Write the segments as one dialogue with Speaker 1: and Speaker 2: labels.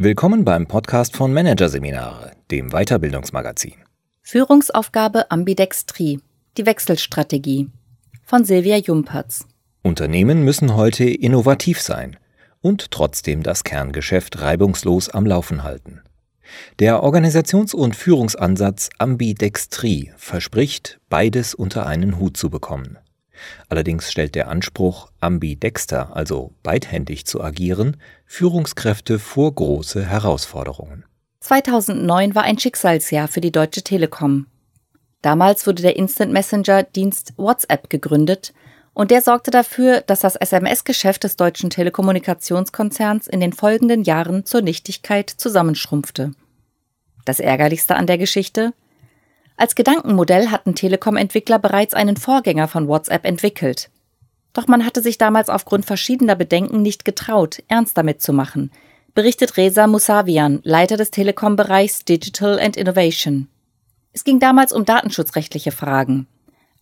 Speaker 1: Willkommen beim Podcast von Managerseminare, dem Weiterbildungsmagazin.
Speaker 2: Führungsaufgabe Ambidextrie, die Wechselstrategie von Silvia Jumpertz.
Speaker 1: Unternehmen müssen heute innovativ sein und trotzdem das Kerngeschäft reibungslos am Laufen halten. Der Organisations- und Führungsansatz Ambidextrie verspricht, beides unter einen Hut zu bekommen. Allerdings stellt der Anspruch, ambidexter, also beidhändig zu agieren, Führungskräfte vor große Herausforderungen.
Speaker 2: 2009 war ein Schicksalsjahr für die Deutsche Telekom. Damals wurde der Instant Messenger Dienst WhatsApp gegründet und der sorgte dafür, dass das SMS-Geschäft des deutschen Telekommunikationskonzerns in den folgenden Jahren zur Nichtigkeit zusammenschrumpfte. Das Ärgerlichste an der Geschichte? Als Gedankenmodell hatten Telekom-Entwickler bereits einen Vorgänger von WhatsApp entwickelt. Doch man hatte sich damals aufgrund verschiedener Bedenken nicht getraut, ernst damit zu machen, berichtet Reza Musavian, Leiter des Telekom-Bereichs Digital and Innovation. Es ging damals um datenschutzrechtliche Fragen.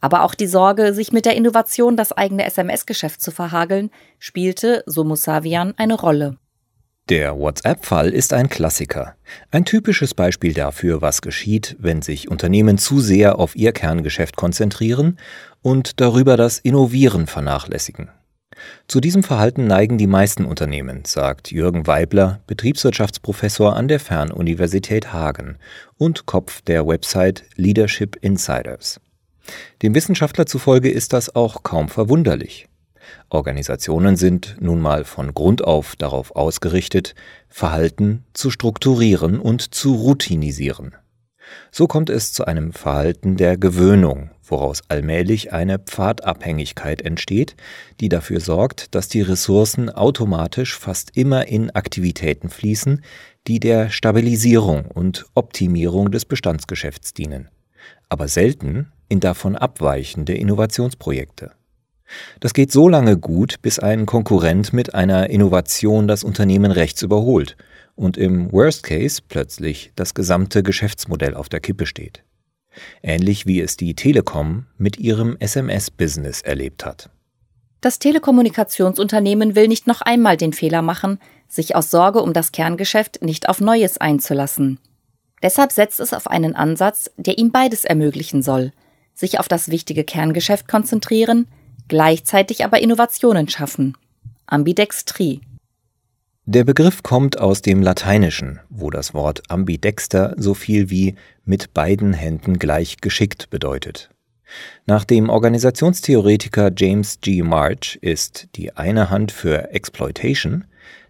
Speaker 2: Aber auch die Sorge, sich mit der Innovation das eigene SMS-Geschäft zu verhageln, spielte, so Musavian, eine Rolle.
Speaker 1: Der WhatsApp-Fall ist ein Klassiker. Ein typisches Beispiel dafür, was geschieht, wenn sich Unternehmen zu sehr auf ihr Kerngeschäft konzentrieren und darüber das Innovieren vernachlässigen. Zu diesem Verhalten neigen die meisten Unternehmen, sagt Jürgen Weibler, Betriebswirtschaftsprofessor an der Fernuniversität Hagen und Kopf der Website Leadership Insiders. Dem Wissenschaftler zufolge ist das auch kaum verwunderlich. Organisationen sind nun mal von Grund auf darauf ausgerichtet, Verhalten zu strukturieren und zu routinisieren. So kommt es zu einem Verhalten der Gewöhnung, woraus allmählich eine Pfadabhängigkeit entsteht, die dafür sorgt, dass die Ressourcen automatisch fast immer in Aktivitäten fließen, die der Stabilisierung und Optimierung des Bestandsgeschäfts dienen, aber selten in davon abweichende Innovationsprojekte. Das geht so lange gut, bis ein Konkurrent mit einer Innovation das Unternehmen rechts überholt und im Worst Case plötzlich das gesamte Geschäftsmodell auf der Kippe steht. Ähnlich wie es die Telekom mit ihrem SMS-Business erlebt hat.
Speaker 2: Das Telekommunikationsunternehmen will nicht noch einmal den Fehler machen, sich aus Sorge um das Kerngeschäft nicht auf Neues einzulassen. Deshalb setzt es auf einen Ansatz, der ihm beides ermöglichen soll, sich auf das wichtige Kerngeschäft konzentrieren, gleichzeitig aber Innovationen schaffen. Ambidextrie.
Speaker 1: Der Begriff kommt aus dem Lateinischen, wo das Wort ambidexter so viel wie mit beiden Händen gleich geschickt bedeutet. Nach dem Organisationstheoretiker James G. March ist die eine Hand für Exploitation,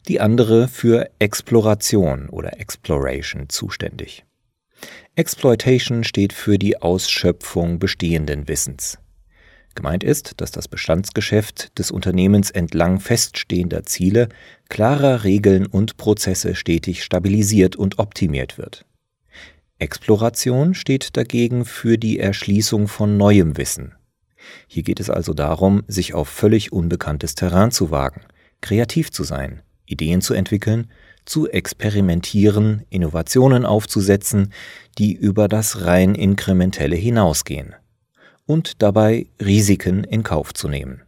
Speaker 1: die andere für Exploration oder Exploration zuständig. Exploitation steht für die Ausschöpfung bestehenden Wissens. Gemeint ist, dass das Bestandsgeschäft des Unternehmens entlang feststehender Ziele, klarer Regeln und Prozesse stetig stabilisiert und optimiert wird. Exploration steht dagegen für die Erschließung von neuem Wissen. Hier geht es also darum, sich auf völlig unbekanntes Terrain zu wagen, kreativ zu sein, Ideen zu entwickeln, zu experimentieren, Innovationen aufzusetzen, die über das rein inkrementelle hinausgehen und dabei Risiken in Kauf zu nehmen.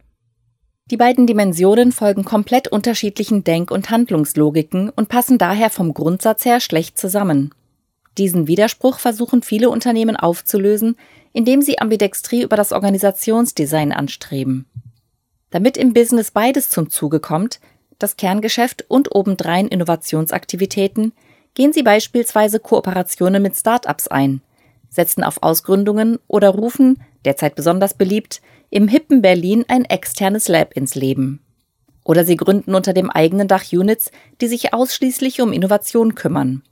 Speaker 2: Die beiden Dimensionen folgen komplett unterschiedlichen Denk- und Handlungslogiken und passen daher vom Grundsatz her schlecht zusammen. Diesen Widerspruch versuchen viele Unternehmen aufzulösen, indem sie Ambidextrie über das Organisationsdesign anstreben. Damit im Business beides zum Zuge kommt, das Kerngeschäft und obendrein Innovationsaktivitäten, gehen sie beispielsweise Kooperationen mit Start-ups ein, setzen auf Ausgründungen oder rufen derzeit besonders beliebt, im hippen Berlin ein externes Lab ins Leben. Oder sie gründen unter dem eigenen Dach Units, die sich ausschließlich um Innovation kümmern.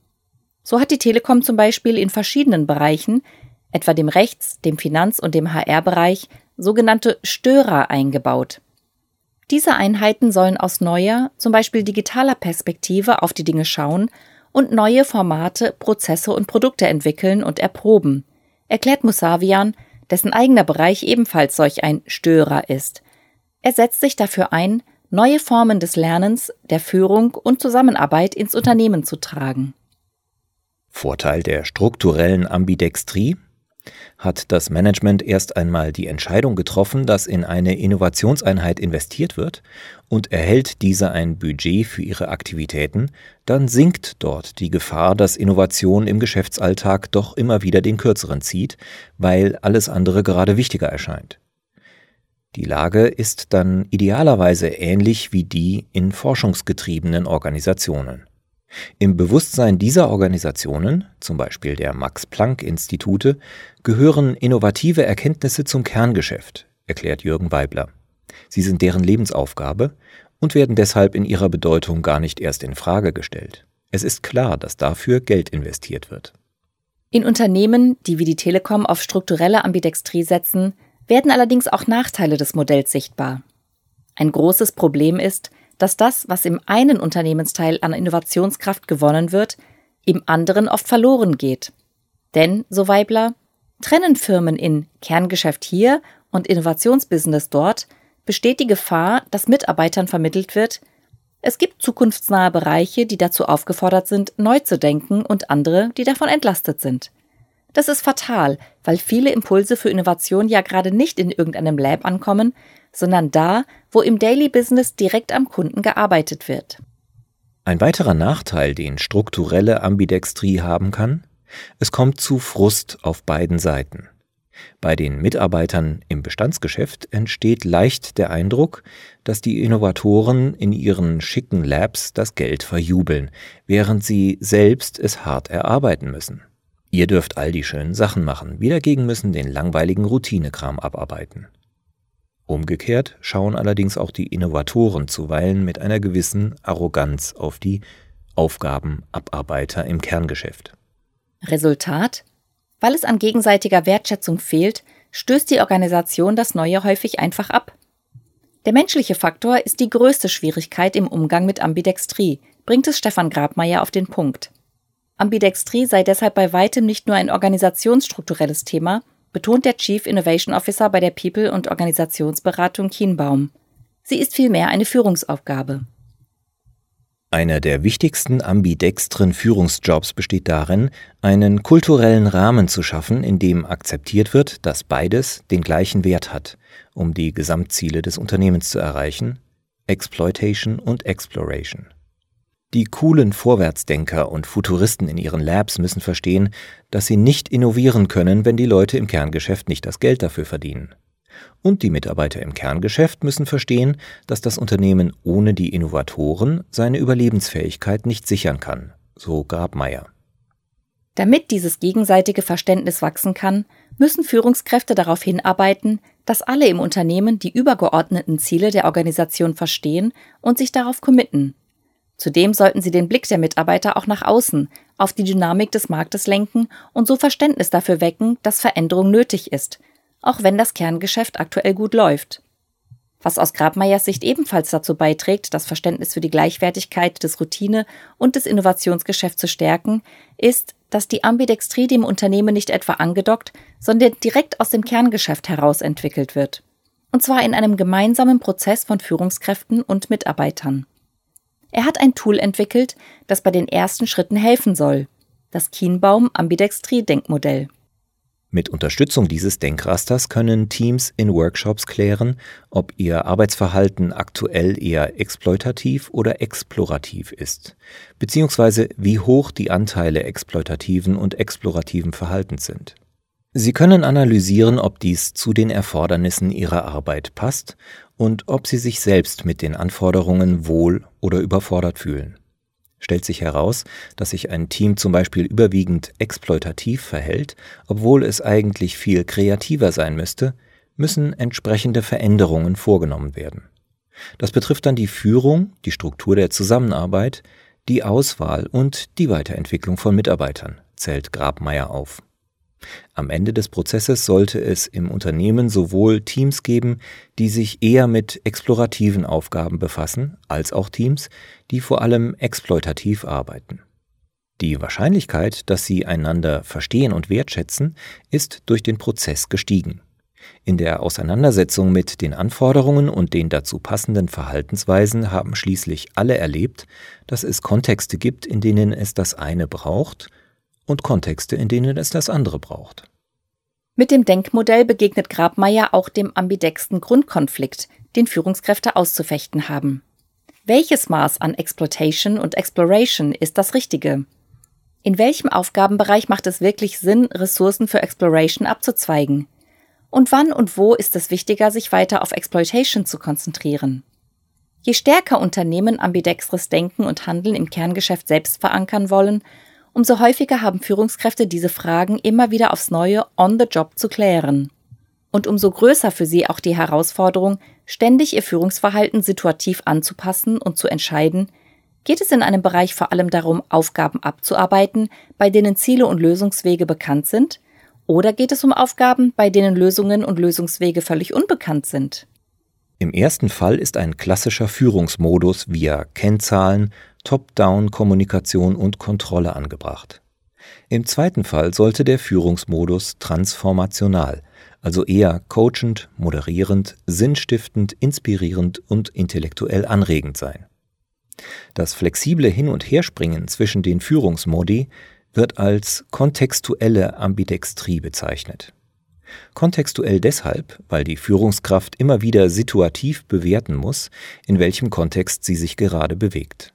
Speaker 2: So hat die Telekom zum Beispiel in verschiedenen Bereichen, etwa dem Rechts-, dem Finanz- und dem HR-Bereich, sogenannte Störer eingebaut. Diese Einheiten sollen aus neuer, zum Beispiel digitaler Perspektive auf die Dinge schauen und neue Formate, Prozesse und Produkte entwickeln und erproben, erklärt Musavian, dessen eigener Bereich ebenfalls solch ein Störer ist. Er setzt sich dafür ein, neue Formen des Lernens, der Führung und Zusammenarbeit ins Unternehmen zu tragen.
Speaker 1: Vorteil der strukturellen Ambidextrie? Hat das Management erst einmal die Entscheidung getroffen, dass in eine Innovationseinheit investiert wird und erhält diese ein Budget für ihre Aktivitäten, dann sinkt dort die Gefahr, dass Innovation im Geschäftsalltag doch immer wieder den kürzeren zieht, weil alles andere gerade wichtiger erscheint. Die Lage ist dann idealerweise ähnlich wie die in forschungsgetriebenen Organisationen. Im Bewusstsein dieser Organisationen, zum Beispiel der Max-Planck-Institute, gehören innovative Erkenntnisse zum Kerngeschäft, erklärt Jürgen Weibler. Sie sind deren Lebensaufgabe und werden deshalb in ihrer Bedeutung gar nicht erst in Frage gestellt. Es ist klar, dass dafür Geld investiert wird.
Speaker 2: In Unternehmen, die wie die Telekom auf strukturelle Ambidextrie setzen, werden allerdings auch Nachteile des Modells sichtbar. Ein großes Problem ist, dass das, was im einen Unternehmensteil an Innovationskraft gewonnen wird, im anderen oft verloren geht. Denn, so Weibler, trennen Firmen in Kerngeschäft hier und Innovationsbusiness dort, besteht die Gefahr, dass Mitarbeitern vermittelt wird, es gibt zukunftsnahe Bereiche, die dazu aufgefordert sind, neu zu denken und andere, die davon entlastet sind. Das ist fatal, weil viele Impulse für Innovation ja gerade nicht in irgendeinem Lab ankommen, sondern da, wo im Daily Business direkt am Kunden gearbeitet wird.
Speaker 1: Ein weiterer Nachteil, den strukturelle Ambidextrie haben kann, es kommt zu Frust auf beiden Seiten. Bei den Mitarbeitern im Bestandsgeschäft entsteht leicht der Eindruck, dass die Innovatoren in ihren schicken Labs das Geld verjubeln, während sie selbst es hart erarbeiten müssen. Ihr dürft all die schönen Sachen machen, wir dagegen müssen den langweiligen Routinekram abarbeiten. Umgekehrt schauen allerdings auch die Innovatoren zuweilen mit einer gewissen Arroganz auf die Aufgabenabarbeiter im Kerngeschäft.
Speaker 2: Resultat? Weil es an gegenseitiger Wertschätzung fehlt, stößt die Organisation das Neue häufig einfach ab. Der menschliche Faktor ist die größte Schwierigkeit im Umgang mit Ambidextrie, bringt es Stefan Grabmeier auf den Punkt. Ambidextrie sei deshalb bei weitem nicht nur ein organisationsstrukturelles Thema, betont der Chief Innovation Officer bei der People- und Organisationsberatung Kienbaum. Sie ist vielmehr eine Führungsaufgabe.
Speaker 1: Einer der wichtigsten ambidextren Führungsjobs besteht darin, einen kulturellen Rahmen zu schaffen, in dem akzeptiert wird, dass beides den gleichen Wert hat, um die Gesamtziele des Unternehmens zu erreichen, Exploitation und Exploration. Die coolen Vorwärtsdenker und Futuristen in ihren Labs müssen verstehen, dass sie nicht innovieren können, wenn die Leute im Kerngeschäft nicht das Geld dafür verdienen. Und die Mitarbeiter im Kerngeschäft müssen verstehen, dass das Unternehmen ohne die Innovatoren seine Überlebensfähigkeit nicht sichern kann, so Grabmeier.
Speaker 2: Damit dieses gegenseitige Verständnis wachsen kann, müssen Führungskräfte darauf hinarbeiten, dass alle im Unternehmen die übergeordneten Ziele der Organisation verstehen und sich darauf committen, Zudem sollten sie den Blick der Mitarbeiter auch nach außen, auf die Dynamik des Marktes lenken und so Verständnis dafür wecken, dass Veränderung nötig ist, auch wenn das Kerngeschäft aktuell gut läuft. Was aus Grabmeiers Sicht ebenfalls dazu beiträgt, das Verständnis für die Gleichwertigkeit des Routine- und des Innovationsgeschäfts zu stärken, ist, dass die Ambidextrie dem Unternehmen nicht etwa angedockt, sondern direkt aus dem Kerngeschäft heraus entwickelt wird. Und zwar in einem gemeinsamen Prozess von Führungskräften und Mitarbeitern. Er hat ein Tool entwickelt, das bei den ersten Schritten helfen soll. Das Kienbaum Ambidextrie Denkmodell.
Speaker 1: Mit Unterstützung dieses Denkrasters können Teams in Workshops klären, ob ihr Arbeitsverhalten aktuell eher exploitativ oder explorativ ist, beziehungsweise wie hoch die Anteile exploitativen und explorativen Verhaltens sind. Sie können analysieren, ob dies zu den Erfordernissen Ihrer Arbeit passt und ob Sie sich selbst mit den Anforderungen wohl oder überfordert fühlen. Stellt sich heraus, dass sich ein Team zum Beispiel überwiegend exploitativ verhält, obwohl es eigentlich viel kreativer sein müsste, müssen entsprechende Veränderungen vorgenommen werden. Das betrifft dann die Führung, die Struktur der Zusammenarbeit, die Auswahl und die Weiterentwicklung von Mitarbeitern, zählt Grabmeier auf. Am Ende des Prozesses sollte es im Unternehmen sowohl Teams geben, die sich eher mit explorativen Aufgaben befassen, als auch Teams, die vor allem exploitativ arbeiten. Die Wahrscheinlichkeit, dass sie einander verstehen und wertschätzen, ist durch den Prozess gestiegen. In der Auseinandersetzung mit den Anforderungen und den dazu passenden Verhaltensweisen haben schließlich alle erlebt, dass es Kontexte gibt, in denen es das eine braucht und Kontexte, in denen es das andere braucht.
Speaker 2: Mit dem Denkmodell begegnet Grabmeier auch dem ambidexten Grundkonflikt, den Führungskräfte auszufechten haben. Welches Maß an Exploitation und Exploration ist das Richtige? In welchem Aufgabenbereich macht es wirklich Sinn, Ressourcen für Exploration abzuzweigen? Und wann und wo ist es wichtiger, sich weiter auf Exploitation zu konzentrieren? Je stärker Unternehmen ambidextres Denken und Handeln im Kerngeschäft selbst verankern wollen, umso häufiger haben Führungskräfte diese Fragen immer wieder aufs Neue on the job zu klären. Und umso größer für sie auch die Herausforderung, ständig ihr Führungsverhalten situativ anzupassen und zu entscheiden, geht es in einem Bereich vor allem darum, Aufgaben abzuarbeiten, bei denen Ziele und Lösungswege bekannt sind, oder geht es um Aufgaben, bei denen Lösungen und Lösungswege völlig unbekannt sind?
Speaker 1: Im ersten Fall ist ein klassischer Führungsmodus via Kennzahlen, Top-Down-Kommunikation und Kontrolle angebracht. Im zweiten Fall sollte der Führungsmodus transformational, also eher coachend, moderierend, sinnstiftend, inspirierend und intellektuell anregend sein. Das flexible Hin- und Herspringen zwischen den Führungsmodi wird als kontextuelle Ambidextrie bezeichnet. Kontextuell deshalb, weil die Führungskraft immer wieder situativ bewerten muss, in welchem Kontext sie sich gerade bewegt.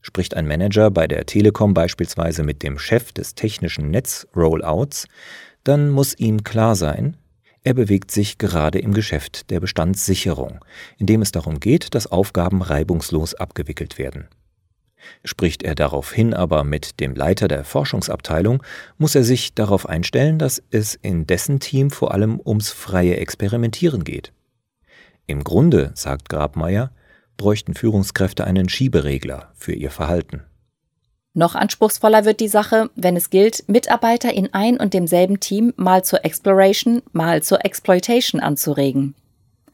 Speaker 1: Spricht ein Manager bei der Telekom beispielsweise mit dem Chef des technischen Netz-Rollouts, dann muss ihm klar sein, er bewegt sich gerade im Geschäft der Bestandssicherung, in dem es darum geht, dass Aufgaben reibungslos abgewickelt werden. Spricht er daraufhin aber mit dem Leiter der Forschungsabteilung, muss er sich darauf einstellen, dass es in dessen Team vor allem ums freie Experimentieren geht. Im Grunde, sagt Grabmeier, bräuchten Führungskräfte einen Schieberegler für ihr Verhalten.
Speaker 2: Noch anspruchsvoller wird die Sache, wenn es gilt, Mitarbeiter in ein und demselben Team mal zur Exploration, mal zur Exploitation anzuregen.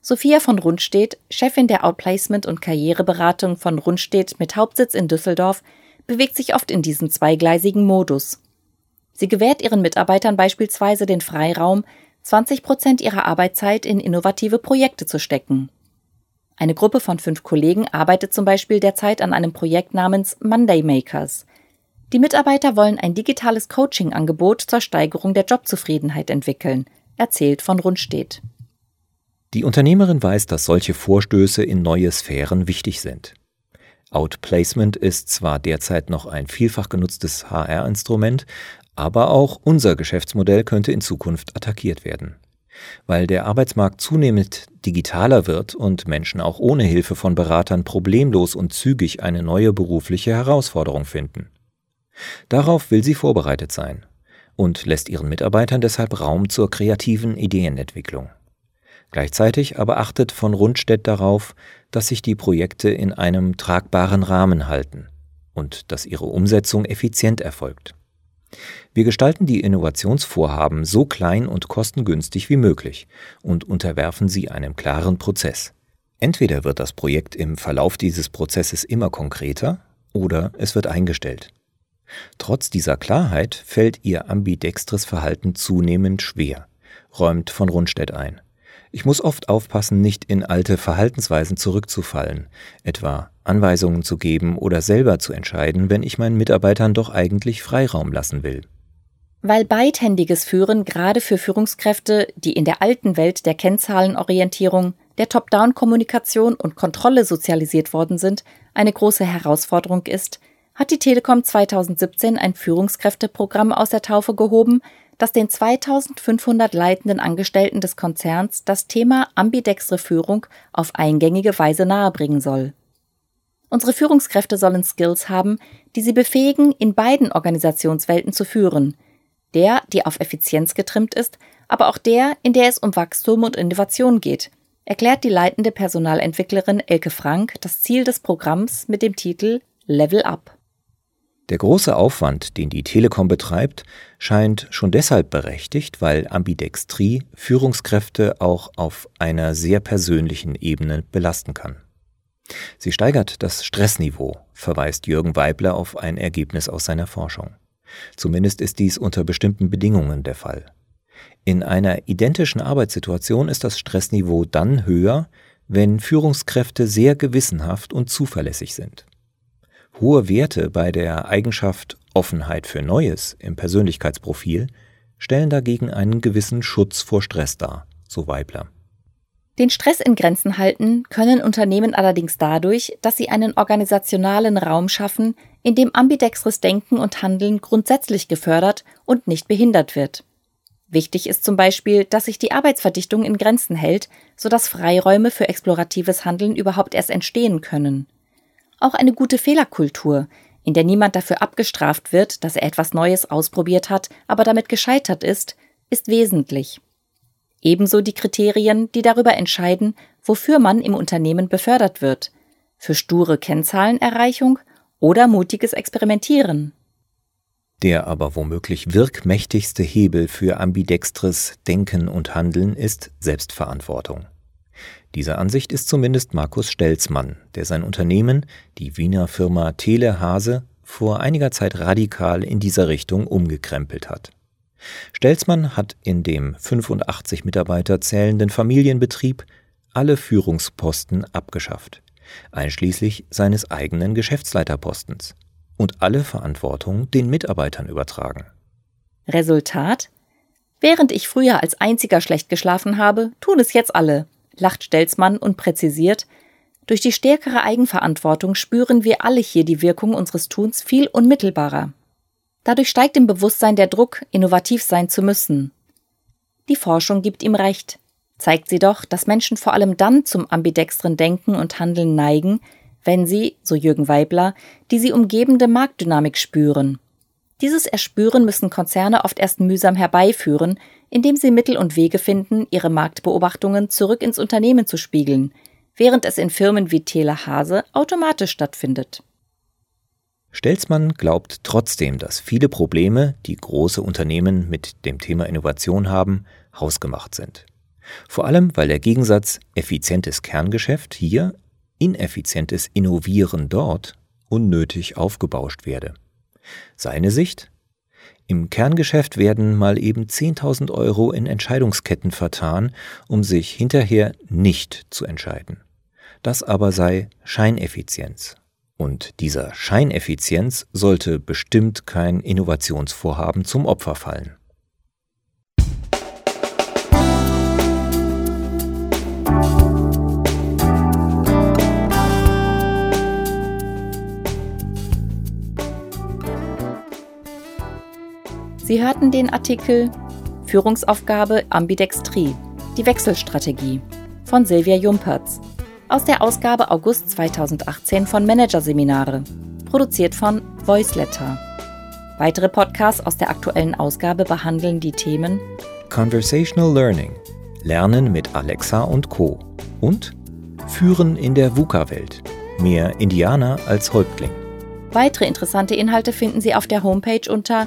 Speaker 2: Sophia von Rundstedt, Chefin der Outplacement und Karriereberatung von Rundstedt mit Hauptsitz in Düsseldorf, bewegt sich oft in diesem zweigleisigen Modus. Sie gewährt ihren Mitarbeitern beispielsweise den Freiraum, 20 Prozent ihrer Arbeitszeit in innovative Projekte zu stecken. Eine Gruppe von fünf Kollegen arbeitet zum Beispiel derzeit an einem Projekt namens Monday Makers. Die Mitarbeiter wollen ein digitales Coaching-Angebot zur Steigerung der Jobzufriedenheit entwickeln, erzählt von Rundstedt.
Speaker 1: Die Unternehmerin weiß, dass solche Vorstöße in neue Sphären wichtig sind. Outplacement ist zwar derzeit noch ein vielfach genutztes HR-Instrument, aber auch unser Geschäftsmodell könnte in Zukunft attackiert werden. Weil der Arbeitsmarkt zunehmend digitaler wird und Menschen auch ohne Hilfe von Beratern problemlos und zügig eine neue berufliche Herausforderung finden. Darauf will sie vorbereitet sein und lässt ihren Mitarbeitern deshalb Raum zur kreativen Ideenentwicklung. Gleichzeitig aber achtet von Rundstedt darauf, dass sich die Projekte in einem tragbaren Rahmen halten und dass ihre Umsetzung effizient erfolgt. Wir gestalten die Innovationsvorhaben so klein und kostengünstig wie möglich und unterwerfen sie einem klaren Prozess. Entweder wird das Projekt im Verlauf dieses Prozesses immer konkreter oder es wird eingestellt. Trotz dieser Klarheit fällt ihr ambidextres Verhalten zunehmend schwer, räumt von Rundstedt ein. Ich muss oft aufpassen, nicht in alte Verhaltensweisen zurückzufallen, etwa Anweisungen zu geben oder selber zu entscheiden, wenn ich meinen Mitarbeitern doch eigentlich Freiraum lassen will.
Speaker 2: Weil beidhändiges Führen gerade für Führungskräfte, die in der alten Welt der Kennzahlenorientierung, der Top-Down-Kommunikation und Kontrolle sozialisiert worden sind, eine große Herausforderung ist, hat die Telekom 2017 ein Führungskräfteprogramm aus der Taufe gehoben, das den 2500 leitenden Angestellten des Konzerns das Thema ambidextre Führung auf eingängige Weise nahebringen soll. Unsere Führungskräfte sollen Skills haben, die sie befähigen, in beiden Organisationswelten zu führen. Der, die auf Effizienz getrimmt ist, aber auch der, in der es um Wachstum und Innovation geht, erklärt die leitende Personalentwicklerin Elke Frank das Ziel des Programms mit dem Titel Level Up.
Speaker 1: Der große Aufwand, den die Telekom betreibt, scheint schon deshalb berechtigt, weil Ambidextrie Führungskräfte auch auf einer sehr persönlichen Ebene belasten kann. Sie steigert das Stressniveau, verweist Jürgen Weibler auf ein Ergebnis aus seiner Forschung. Zumindest ist dies unter bestimmten Bedingungen der Fall. In einer identischen Arbeitssituation ist das Stressniveau dann höher, wenn Führungskräfte sehr gewissenhaft und zuverlässig sind. Hohe Werte bei der Eigenschaft Offenheit für Neues im Persönlichkeitsprofil stellen dagegen einen gewissen Schutz vor Stress dar, so Weibler.
Speaker 2: Den Stress in Grenzen halten können Unternehmen allerdings dadurch, dass sie einen organisationalen Raum schaffen, in dem ambidextres Denken und Handeln grundsätzlich gefördert und nicht behindert wird. Wichtig ist zum Beispiel, dass sich die Arbeitsverdichtung in Grenzen hält, sodass Freiräume für exploratives Handeln überhaupt erst entstehen können. Auch eine gute Fehlerkultur, in der niemand dafür abgestraft wird, dass er etwas Neues ausprobiert hat, aber damit gescheitert ist, ist wesentlich. Ebenso die Kriterien, die darüber entscheiden, wofür man im Unternehmen befördert wird. Für sture Kennzahlenerreichung oder mutiges Experimentieren.
Speaker 1: Der aber womöglich wirkmächtigste Hebel für ambidextres Denken und Handeln ist Selbstverantwortung. Dieser Ansicht ist zumindest Markus Stelzmann, der sein Unternehmen, die Wiener Firma Telehase, vor einiger Zeit radikal in dieser Richtung umgekrempelt hat. Stelzmann hat in dem 85 Mitarbeiter zählenden Familienbetrieb alle Führungsposten abgeschafft, einschließlich seines eigenen Geschäftsleiterpostens, und alle Verantwortung den Mitarbeitern übertragen.
Speaker 2: Resultat? Während ich früher als einziger schlecht geschlafen habe, tun es jetzt alle, lacht Stelzmann und präzisiert, durch die stärkere Eigenverantwortung spüren wir alle hier die Wirkung unseres Tuns viel unmittelbarer. Dadurch steigt im Bewusstsein der Druck, innovativ sein zu müssen. Die Forschung gibt ihm recht, zeigt sie doch, dass Menschen vor allem dann zum ambidextren Denken und Handeln neigen, wenn sie, so Jürgen Weibler, die sie umgebende Marktdynamik spüren. Dieses Erspüren müssen Konzerne oft erst mühsam herbeiführen, indem sie Mittel und Wege finden, ihre Marktbeobachtungen zurück ins Unternehmen zu spiegeln, während es in Firmen wie Tele Hase automatisch stattfindet.
Speaker 1: Stelzmann glaubt trotzdem, dass viele Probleme, die große Unternehmen mit dem Thema Innovation haben, hausgemacht sind. Vor allem, weil der Gegensatz effizientes Kerngeschäft hier, ineffizientes Innovieren dort unnötig aufgebauscht werde. Seine Sicht? Im Kerngeschäft werden mal eben 10.000 Euro in Entscheidungsketten vertan, um sich hinterher nicht zu entscheiden. Das aber sei Scheineffizienz und dieser Scheineffizienz sollte bestimmt kein Innovationsvorhaben zum Opfer fallen.
Speaker 2: Sie hörten den Artikel Führungsaufgabe Ambidextrie, die Wechselstrategie von Silvia Jumpertz aus der Ausgabe August 2018 von Managerseminare, produziert von Voiceletter. Weitere Podcasts aus der aktuellen Ausgabe behandeln die Themen
Speaker 1: Conversational Learning, Lernen mit Alexa und Co. und Führen in der VUCA-Welt, mehr Indianer als Häuptling.
Speaker 2: Weitere interessante Inhalte finden Sie auf der Homepage unter